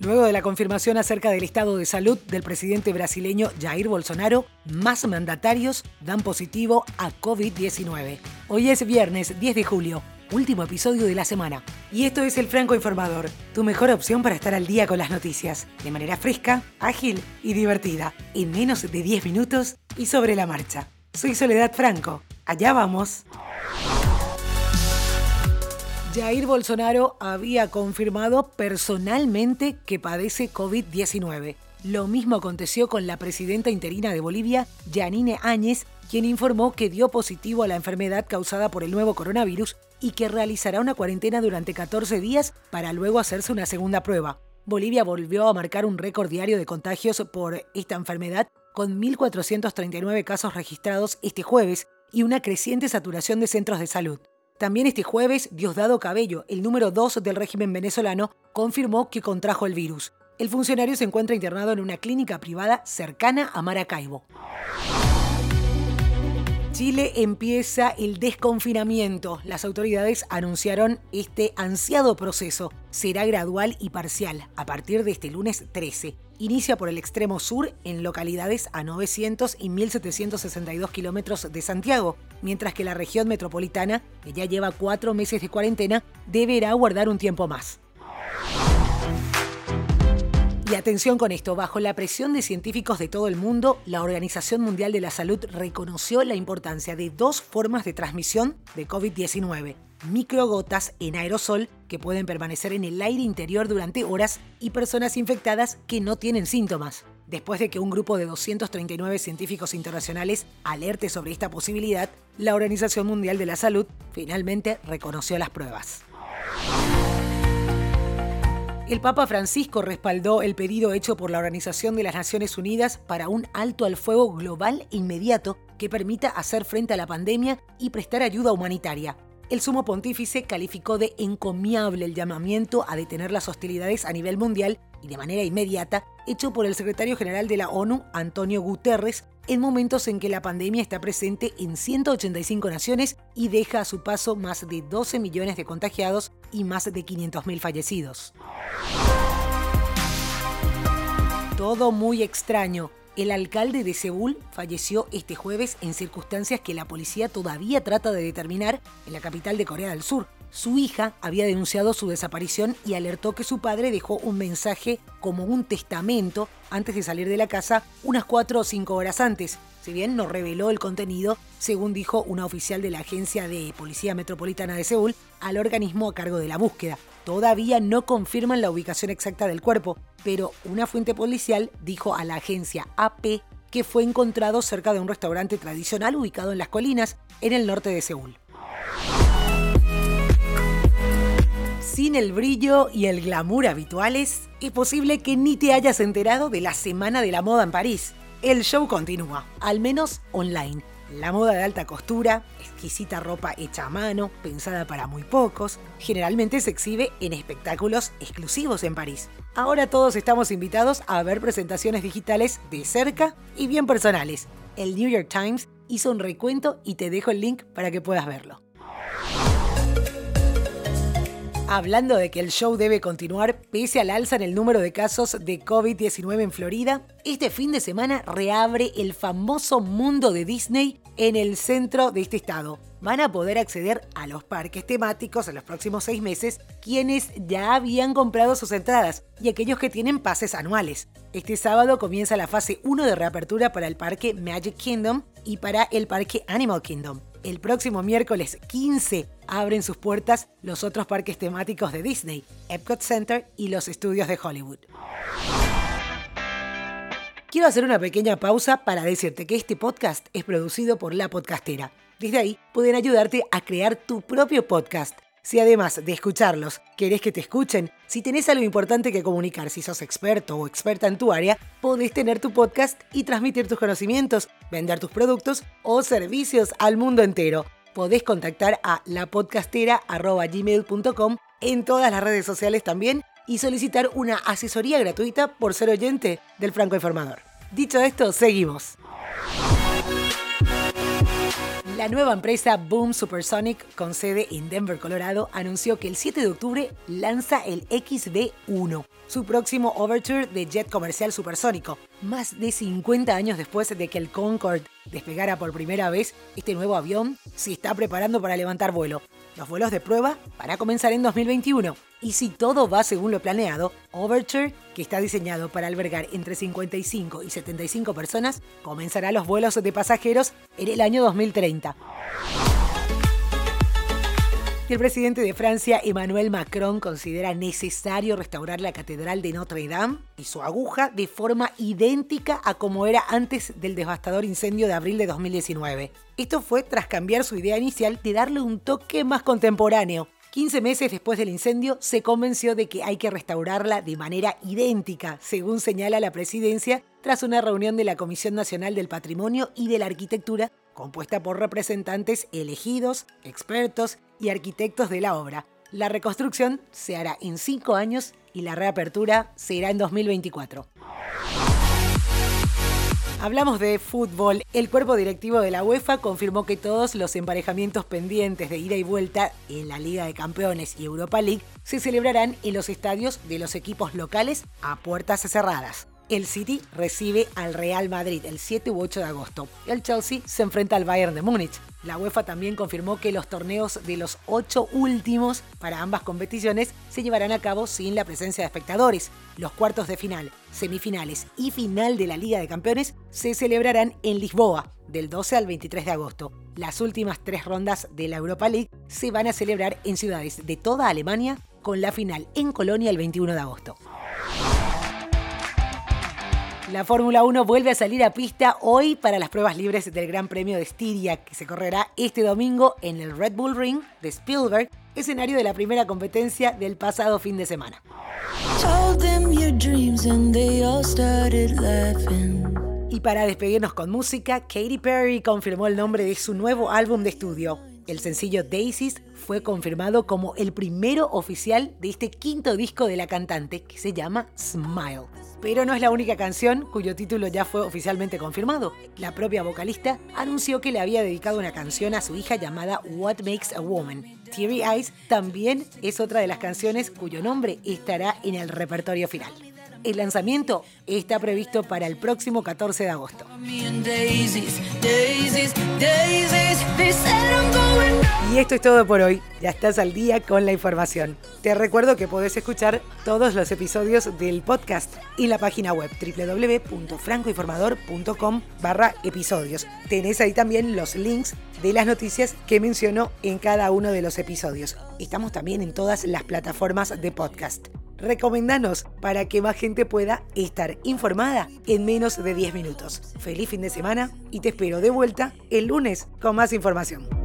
Luego de la confirmación acerca del estado de salud del presidente brasileño Jair Bolsonaro, más mandatarios dan positivo a COVID-19. Hoy es viernes 10 de julio, último episodio de la semana. Y esto es El Franco Informador, tu mejor opción para estar al día con las noticias, de manera fresca, ágil y divertida, en menos de 10 minutos y sobre la marcha. Soy Soledad Franco. Allá vamos. Jair Bolsonaro había confirmado personalmente que padece COVID-19. Lo mismo aconteció con la presidenta interina de Bolivia, Janine Áñez, quien informó que dio positivo a la enfermedad causada por el nuevo coronavirus y que realizará una cuarentena durante 14 días para luego hacerse una segunda prueba. Bolivia volvió a marcar un récord diario de contagios por esta enfermedad, con 1.439 casos registrados este jueves y una creciente saturación de centros de salud. También este jueves, Diosdado Cabello, el número 2 del régimen venezolano, confirmó que contrajo el virus. El funcionario se encuentra internado en una clínica privada cercana a Maracaibo. Chile empieza el desconfinamiento. Las autoridades anunciaron este ansiado proceso. Será gradual y parcial a partir de este lunes 13. Inicia por el extremo sur en localidades a 900 y 1762 kilómetros de Santiago, mientras que la región metropolitana, que ya lleva cuatro meses de cuarentena, deberá guardar un tiempo más. Y atención con esto, bajo la presión de científicos de todo el mundo, la Organización Mundial de la Salud reconoció la importancia de dos formas de transmisión de COVID-19. Microgotas en aerosol que pueden permanecer en el aire interior durante horas y personas infectadas que no tienen síntomas. Después de que un grupo de 239 científicos internacionales alerte sobre esta posibilidad, la Organización Mundial de la Salud finalmente reconoció las pruebas. El Papa Francisco respaldó el pedido hecho por la Organización de las Naciones Unidas para un alto al fuego global inmediato que permita hacer frente a la pandemia y prestar ayuda humanitaria. El sumo pontífice calificó de encomiable el llamamiento a detener las hostilidades a nivel mundial y de manera inmediata hecho por el secretario general de la ONU, Antonio Guterres, en momentos en que la pandemia está presente en 185 naciones y deja a su paso más de 12 millones de contagiados y más de 500.000 fallecidos. Todo muy extraño. El alcalde de Seúl falleció este jueves en circunstancias que la policía todavía trata de determinar en la capital de Corea del Sur. Su hija había denunciado su desaparición y alertó que su padre dejó un mensaje como un testamento antes de salir de la casa unas cuatro o cinco horas antes. Si bien no reveló el contenido, según dijo una oficial de la Agencia de Policía Metropolitana de Seúl, al organismo a cargo de la búsqueda. Todavía no confirman la ubicación exacta del cuerpo, pero una fuente policial dijo a la agencia AP que fue encontrado cerca de un restaurante tradicional ubicado en las colinas, en el norte de Seúl. Sin el brillo y el glamour habituales, es posible que ni te hayas enterado de la Semana de la Moda en París. El show continúa, al menos online. La moda de alta costura, exquisita ropa hecha a mano, pensada para muy pocos, generalmente se exhibe en espectáculos exclusivos en París. Ahora todos estamos invitados a ver presentaciones digitales de cerca y bien personales. El New York Times hizo un recuento y te dejo el link para que puedas verlo. Hablando de que el show debe continuar pese al alza en el número de casos de COVID-19 en Florida, este fin de semana reabre el famoso mundo de Disney en el centro de este estado. Van a poder acceder a los parques temáticos en los próximos seis meses quienes ya habían comprado sus entradas y aquellos que tienen pases anuales. Este sábado comienza la fase 1 de reapertura para el parque Magic Kingdom y para el parque Animal Kingdom. El próximo miércoles 15 abren sus puertas los otros parques temáticos de Disney, Epcot Center y los estudios de Hollywood. Quiero hacer una pequeña pausa para decirte que este podcast es producido por La Podcastera. Desde ahí pueden ayudarte a crear tu propio podcast si además de escucharlos querés que te escuchen, si tenés algo importante que comunicar, si sos experto o experta en tu área, podés tener tu podcast y transmitir tus conocimientos, vender tus productos o servicios al mundo entero. Podés contactar a lapodcastera.gmail.com en todas las redes sociales también y solicitar una asesoría gratuita por ser oyente del Franco Informador. Dicho esto, seguimos. La nueva empresa Boom Supersonic, con sede en Denver, Colorado, anunció que el 7 de octubre lanza el XB-1, su próximo overture de jet comercial supersónico. Más de 50 años después de que el Concorde despegara por primera vez, este nuevo avión se está preparando para levantar vuelo. Los vuelos de prueba van a comenzar en 2021. Y si todo va según lo planeado, Overture, que está diseñado para albergar entre 55 y 75 personas, comenzará los vuelos de pasajeros en el año 2030. El presidente de Francia, Emmanuel Macron, considera necesario restaurar la Catedral de Notre Dame y su aguja de forma idéntica a como era antes del devastador incendio de abril de 2019. Esto fue tras cambiar su idea inicial de darle un toque más contemporáneo, 15 meses después del incendio, se convenció de que hay que restaurarla de manera idéntica, según señala la presidencia, tras una reunión de la Comisión Nacional del Patrimonio y de la Arquitectura, compuesta por representantes elegidos, expertos y arquitectos de la obra. La reconstrucción se hará en cinco años y la reapertura será en 2024. Hablamos de fútbol. El cuerpo directivo de la UEFA confirmó que todos los emparejamientos pendientes de ida y vuelta en la Liga de Campeones y Europa League se celebrarán en los estadios de los equipos locales a puertas cerradas. El City recibe al Real Madrid el 7 u 8 de agosto. El Chelsea se enfrenta al Bayern de Múnich. La UEFA también confirmó que los torneos de los ocho últimos para ambas competiciones se llevarán a cabo sin la presencia de espectadores. Los cuartos de final, semifinales y final de la Liga de Campeones se celebrarán en Lisboa del 12 al 23 de agosto. Las últimas tres rondas de la Europa League se van a celebrar en ciudades de toda Alemania con la final en Colonia el 21 de agosto. La Fórmula 1 vuelve a salir a pista hoy para las pruebas libres del Gran Premio de Estiria, que se correrá este domingo en el Red Bull Ring de Spielberg, escenario de la primera competencia del pasado fin de semana. Y para despedirnos con música, Katy Perry confirmó el nombre de su nuevo álbum de estudio. El sencillo Daisies fue confirmado como el primero oficial de este quinto disco de la cantante, que se llama Smile. Pero no es la única canción cuyo título ya fue oficialmente confirmado. La propia vocalista anunció que le había dedicado una canción a su hija llamada What Makes a Woman. Teary Eyes también es otra de las canciones cuyo nombre estará en el repertorio final. El lanzamiento está previsto para el próximo 14 de agosto. Y esto es todo por hoy. Ya estás al día con la información. Te recuerdo que podés escuchar todos los episodios del podcast en la página web www.francoinformador.com barra episodios. Tenés ahí también los links de las noticias que menciono en cada uno de los episodios. Estamos también en todas las plataformas de podcast. Recomendanos para que más gente pueda estar informada en menos de 10 minutos. Feliz fin de semana y te espero de vuelta el lunes con más información.